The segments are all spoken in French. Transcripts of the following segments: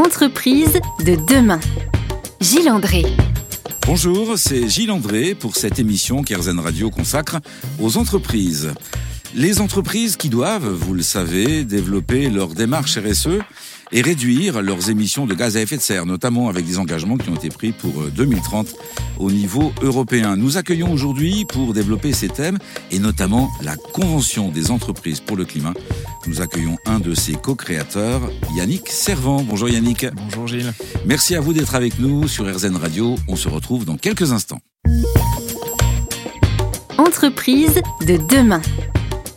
Entreprise de demain. Gilles André. Bonjour, c'est Gilles André pour cette émission qu'Airzen Radio consacre aux entreprises. Les entreprises qui doivent, vous le savez, développer leur démarche RSE et réduire leurs émissions de gaz à effet de serre, notamment avec des engagements qui ont été pris pour 2030 euh, au niveau européen. Nous accueillons aujourd'hui pour développer ces thèmes et notamment la Convention des entreprises pour le climat. Nous accueillons un de ses co-créateurs, Yannick Servant. Bonjour Yannick. Bonjour Gilles. Merci à vous d'être avec nous sur RZN Radio. On se retrouve dans quelques instants. Entreprise de demain.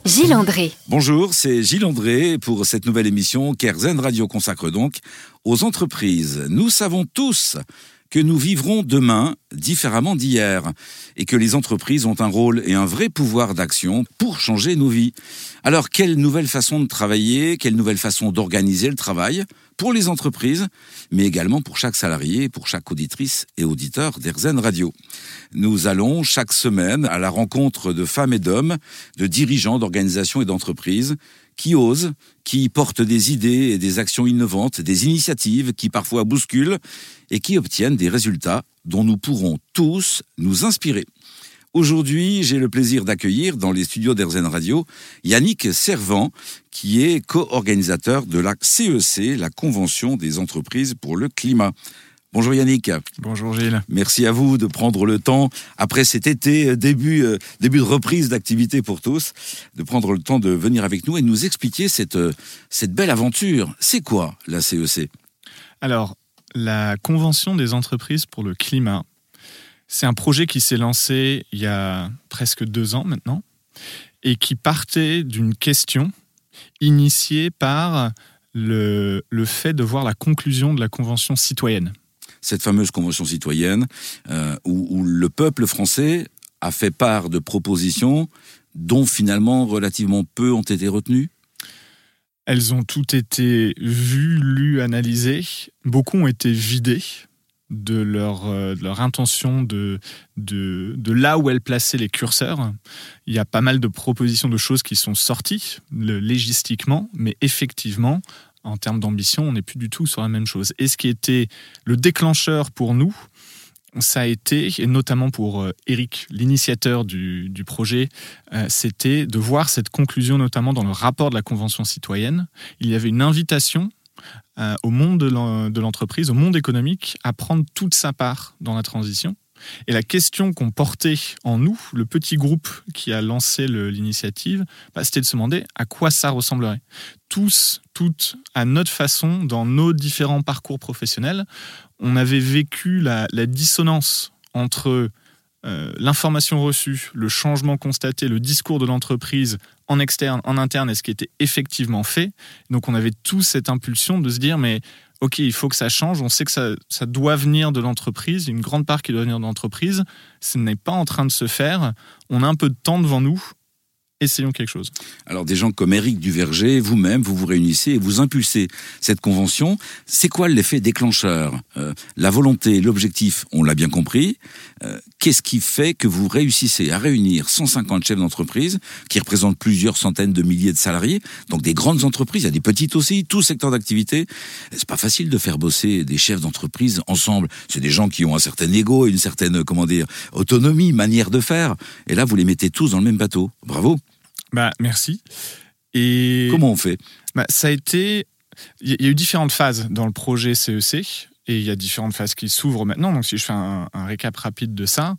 Gilles André. Bonjour, c'est Gilles André pour cette nouvelle émission qu'Airzen Radio consacre donc aux entreprises. Nous savons tous que nous vivrons demain différemment d'hier et que les entreprises ont un rôle et un vrai pouvoir d'action pour changer nos vies. Alors, quelle nouvelle façon de travailler, quelle nouvelle façon d'organiser le travail pour les entreprises, mais également pour chaque salarié, pour chaque auditrice et auditeur d'Airzen Radio. Nous allons chaque semaine à la rencontre de femmes et d'hommes, de dirigeants d'organisations et d'entreprises qui osent, qui portent des idées et des actions innovantes, des initiatives qui parfois bousculent et qui obtiennent des résultats dont nous pourrons tous nous inspirer. Aujourd'hui, j'ai le plaisir d'accueillir dans les studios d'Erzen Radio Yannick Servant, qui est co-organisateur de la CEC, la Convention des entreprises pour le climat. Bonjour Yannick. Bonjour Gilles. Merci à vous de prendre le temps, après cet été, euh, début, euh, début de reprise d'activité pour tous, de prendre le temps de venir avec nous et nous expliquer cette, euh, cette belle aventure. C'est quoi la CEC Alors, la Convention des entreprises pour le climat, c'est un projet qui s'est lancé il y a presque deux ans maintenant et qui partait d'une question initiée par le, le fait de voir la conclusion de la Convention citoyenne cette fameuse convention citoyenne euh, où, le peuple français a fait part de propositions dont finalement relativement peu ont été retenues Elles ont toutes été vues, lues, analysées. Beaucoup ont été vidées de leur, euh, intention de, de, de, là où elles plaçaient les curseurs. Il y a pas mal de propositions de choses qui sont sorties légistiquement, mais effectivement, en termes d'ambition, on n'est plus du tout sur la même chose. Et ce qui était le déclencheur pour nous, ça a été, et notamment pour euh, Eric, l'initiateur du, projet, euh, c'était de voir cette conclusion, notamment dans le rapport de la Convention citoyenne. Il y avait une invitation euh, au monde de l'entreprise, au monde économique, à prendre toute sa part dans la transition. Et la question qu'on portait en nous, le petit groupe qui a lancé l'initiative, bah, c'était de se demander à quoi ça ressemblerait. Tous, toutes, à notre façon, dans nos différents parcours professionnels, on avait vécu la, dissonance entre euh, l'information reçue, le changement constaté, le discours de l'entreprise en externe, en interne et ce qui était effectivement fait. Donc on avait tous cette impulsion de se dire mais OK, il faut que ça change, on sait que ça, ça doit venir de l'entreprise, une grande part qui doit venir de l'entreprise, ce n'est pas en train de se faire, on a un peu de temps devant nous, essayons quelque chose. Alors des gens comme Éric Duverger, vous-même, vous vous réunissez et vous impulsez cette convention. C'est quoi l'effet déclencheur? Euh, La volonté, l'objectif, on l'a bien compris. Euh, qu'est-ce qui fait que vous réussissez à réunir 150 chefs d'entreprise qui représentent plusieurs centaines de milliers de salariés, donc des grandes entreprises, il y a des petites aussi, tout secteur d'activité. C'est pas facile de faire bosser des chefs d'entreprise ensemble. C'est des gens qui ont un certain ego, une certaine, comment dire, autonomie, manière de faire. Et là, vous les mettez tous dans le même bateau. Bravo. Bah, merci. Et comment on fait? Bah, Ça a été. Il y a eu différentes phases dans le projet CEC et il y a différentes phases qui s'ouvrent maintenant. Donc, si je fais un, récap rapide de ça,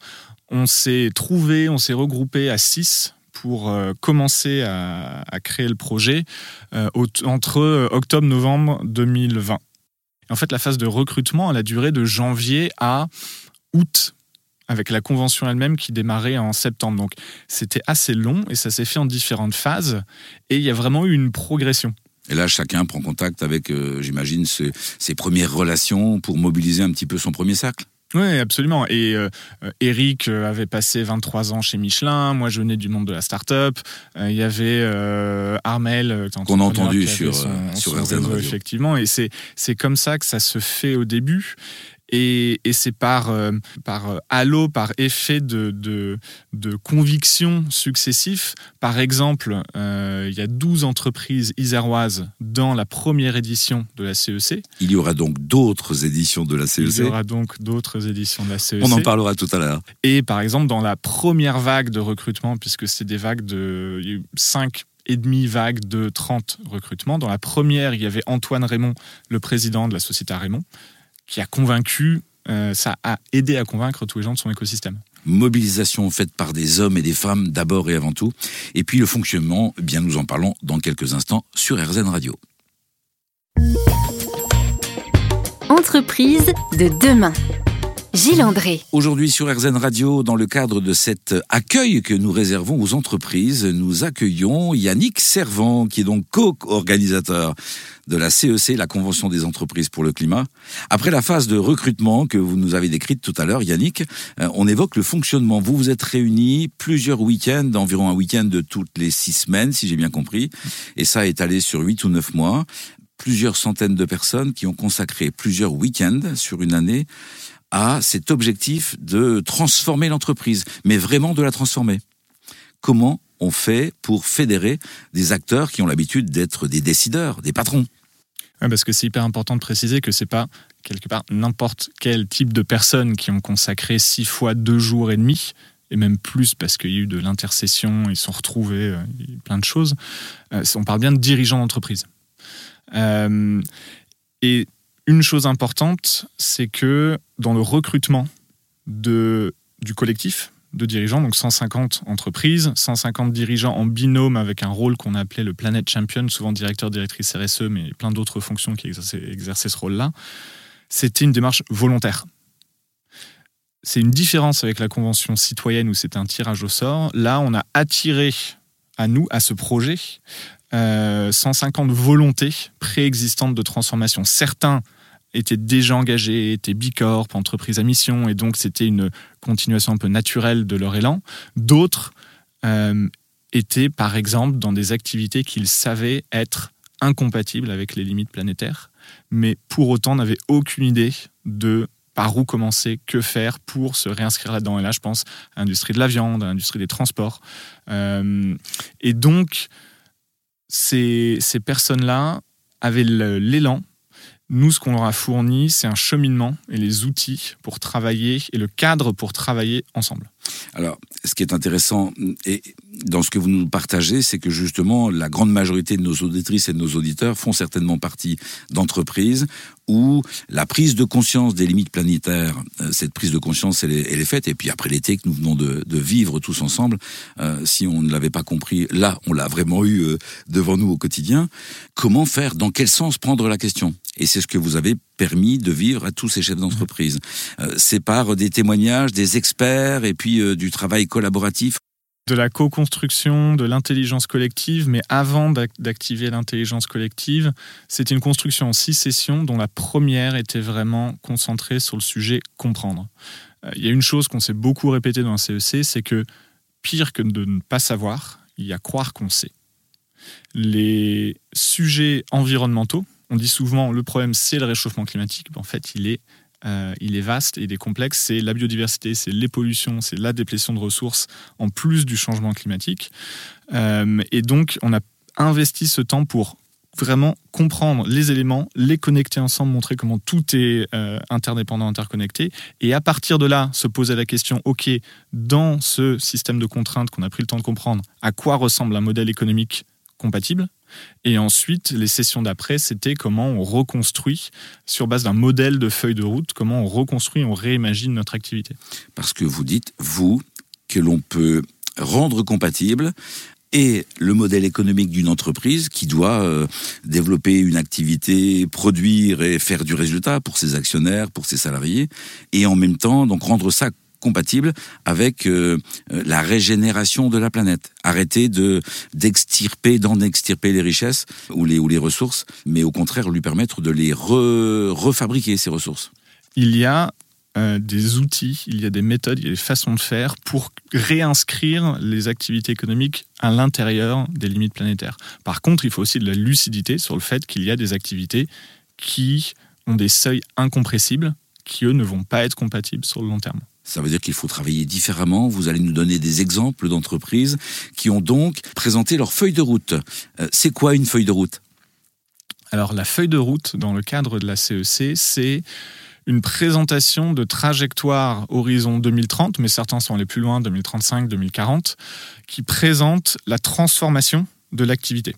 on s'est trouvé, on s'est regroupé à six pour euh, commencer à, créer le projet euh, entre octobre-novembre 2020. en fait, la phase de recrutement, elle a duré de janvier à août avec la convention elle-même qui démarrait en septembre. Donc c'était assez long et ça s'est fait en différentes phases et il y a vraiment eu une progression. Et là, chacun prend contact avec, euh, j'imagine, ses, premières relations pour mobiliser un petit peu son premier cercle. Oui, absolument. Et euh, Eric euh, avait passé 23 ans chez Michelin. Moi, je venais du monde de la start-up. Il y avait Armel, qu'on a entendu sur, sur effectivement. Et c'est comme ça que ça se fait au début. Et, c'est par, euh, par euh, halo, par effet de, de, de conviction successif. Par exemple, euh, il y a 12 entreprises iséroises dans la première édition de la CEC. Il y aura donc d'autres éditions de la CEC. Il y aura donc d'autres éditions de la CEC. On en parlera tout à l'heure. Et par exemple, dans la première vague de recrutement, puisque c'est des vagues de 5 et demi vague de 30 recrutements. Dans la première, il y avait Antoine Raymond, le président de la société Raymond, qui a convaincu, euh, ça a aidé à convaincre tous les gens de son écosystème mobilisation faite par des hommes et des femmes d'abord et avant tout. Et puis le fonctionnement, eh bien nous en parlons dans quelques instants sur RZN Radio. Entreprise de demain. Gilles André. Aujourd'hui sur RZN Radio, dans le cadre de cet accueil que nous réservons aux entreprises, nous accueillons Yannick Servant, qui est donc co-organisateur de la CEC, la Convention des entreprises pour le climat. Après la phase de recrutement que vous nous avez décrite tout à l'heure, Yannick, euh, on évoque le fonctionnement. Vous vous êtes réunis plusieurs week-ends, environ un week-end de toutes les six semaines, si j'ai bien compris, et ça est allé sur huit ou neuf mois. Plusieurs centaines de personnes qui ont consacré plusieurs week-ends sur une année à cet objectif de transformer l'entreprise, mais vraiment de la transformer. Comment on fait pour fédérer des acteurs qui ont l'habitude d'être des décideurs, des patrons? Parce que c'est hyper important de préciser que c'est pas quelque part n'importe quel type de personnes qui ont consacré six fois deux jours et demi, et même plus parce qu'il y a eu de l'intercession, ils sont retrouvés, euh, plein de choses. Euh, on parle bien de dirigeants d'entreprise. Euh, et une chose importante, c'est que dans le recrutement de, du collectif de dirigeants, donc 150 entreprises, 150 dirigeants en binôme avec un rôle qu'on appelait le Planet Champion, souvent directeur, directrice RSE, mais plein d'autres fonctions qui exerçaient, ce rôle-là, c'était une démarche volontaire. C'est une différence avec la convention citoyenne où c'était un tirage au sort. Là, on a attiré à nous, à ce projet, 150 euh, volontés préexistantes de transformation. Certains étaient déjà engagés, étaient bicorp, entreprises à mission, et donc c'était une continuation un peu naturelle de leur élan. D'autres euh, étaient, par exemple, dans des activités qu'ils savaient être incompatibles avec les limites planétaires, mais pour autant n'avaient aucune idée de par où commencer, que faire pour se réinscrire là-dedans. Et là, je pense à l'industrie de la viande, à l'industrie des transports. Euh, et donc, ces, personnes-là avaient l'élan nous, ce qu'on leur a fourni, c'est un cheminement et les outils pour travailler et le cadre pour travailler ensemble. Alors, ce qui est intéressant et dans ce que vous nous partagez, c'est que justement, la grande majorité de nos auditrices et de nos auditeurs font certainement partie d'entreprises où la prise de conscience des limites planétaires, euh, cette prise de conscience, elle est, faite. Et puis après l'été que nous venons de, vivre tous ensemble, euh, si on ne l'avait pas compris, là, on l'a vraiment eu euh, devant nous au quotidien. Comment faire? Dans quel sens prendre la question? Et c'est ce que vous avez permis de vivre à tous ces chefs d'entreprise. c'est par des témoignages, des experts et puis du travail collaboratif de la co-construction, de l'intelligence collective, mais avant d'activer l'intelligence collective, c'est une construction en six sessions dont la première était vraiment concentrée sur le sujet comprendre. Euh, il y a une chose qu'on s'est beaucoup répété dans le CEC, c'est que pire que de ne pas savoir, il y a croire qu'on sait. Les sujets environnementaux, on dit souvent le problème c'est le réchauffement climatique, en fait il est euh, il est vaste il est complexe. C'est la biodiversité, c'est les pollutions, c'est la déplétion de ressources, en plus du changement climatique. Euh, et donc, on a investi ce temps pour vraiment comprendre les éléments, les connecter ensemble, montrer comment tout est euh, interdépendant, interconnecté, et à partir de là, se poser la question, OK, dans ce système de contraintes qu'on a pris le temps de comprendre, à quoi ressemble un modèle économique compatible et ensuite, les sessions d'après, c'était comment on reconstruit, sur base d'un modèle de feuille de route, comment on reconstruit, on réimagine notre activité. Parce que vous dites, vous, que l'on peut rendre compatible et le modèle économique d'une entreprise qui doit euh, développer une activité, produire et faire du résultat pour ses actionnaires, pour ses salariés, et en même temps donc rendre ça compatible avec euh, euh, la régénération de la planète. Arrêter de d'extirper, d'en extirper les richesses ou les, ou les ressources, mais au contraire lui permettre de les refabriquer, ces ressources. Il y a euh, des outils, il y a des méthodes, il y a des façons de faire pour réinscrire les activités économiques à l'intérieur des limites planétaires. Par contre, il faut aussi de la lucidité sur le fait qu'il y a des activités qui ont des seuils incompressibles qui, eux, ne vont pas être compatibles sur le long terme. Ça veut dire qu'il faut travailler différemment. Vous allez nous donner des exemples d'entreprises qui ont donc présenté leur feuille de route. Euh, c'est quoi une feuille de route? Alors la feuille de route dans le cadre de la CEC, c'est une présentation de trajectoire horizon 2030, mais certains sont allés plus loin, 2035, 2040, qui présente la transformation de l'activité.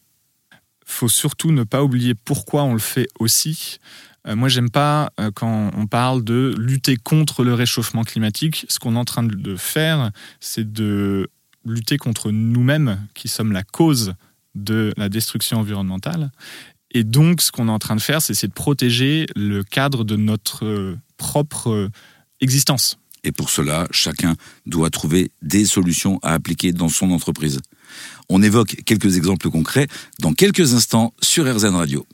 Faut surtout ne pas oublier pourquoi on le fait aussi. Euh, moi, j'aime pas euh, quand on parle de lutter contre le réchauffement climatique. Ce qu'on est en train de faire, c'est de lutter contre nous-mêmes, qui sommes la cause de la destruction environnementale. Et donc, ce qu'on est en train de faire, c'est de protéger le cadre de notre euh, propre existence. Et pour cela, chacun doit trouver des solutions à appliquer dans son entreprise. On évoque quelques exemples concrets dans quelques instants sur RZN Radio.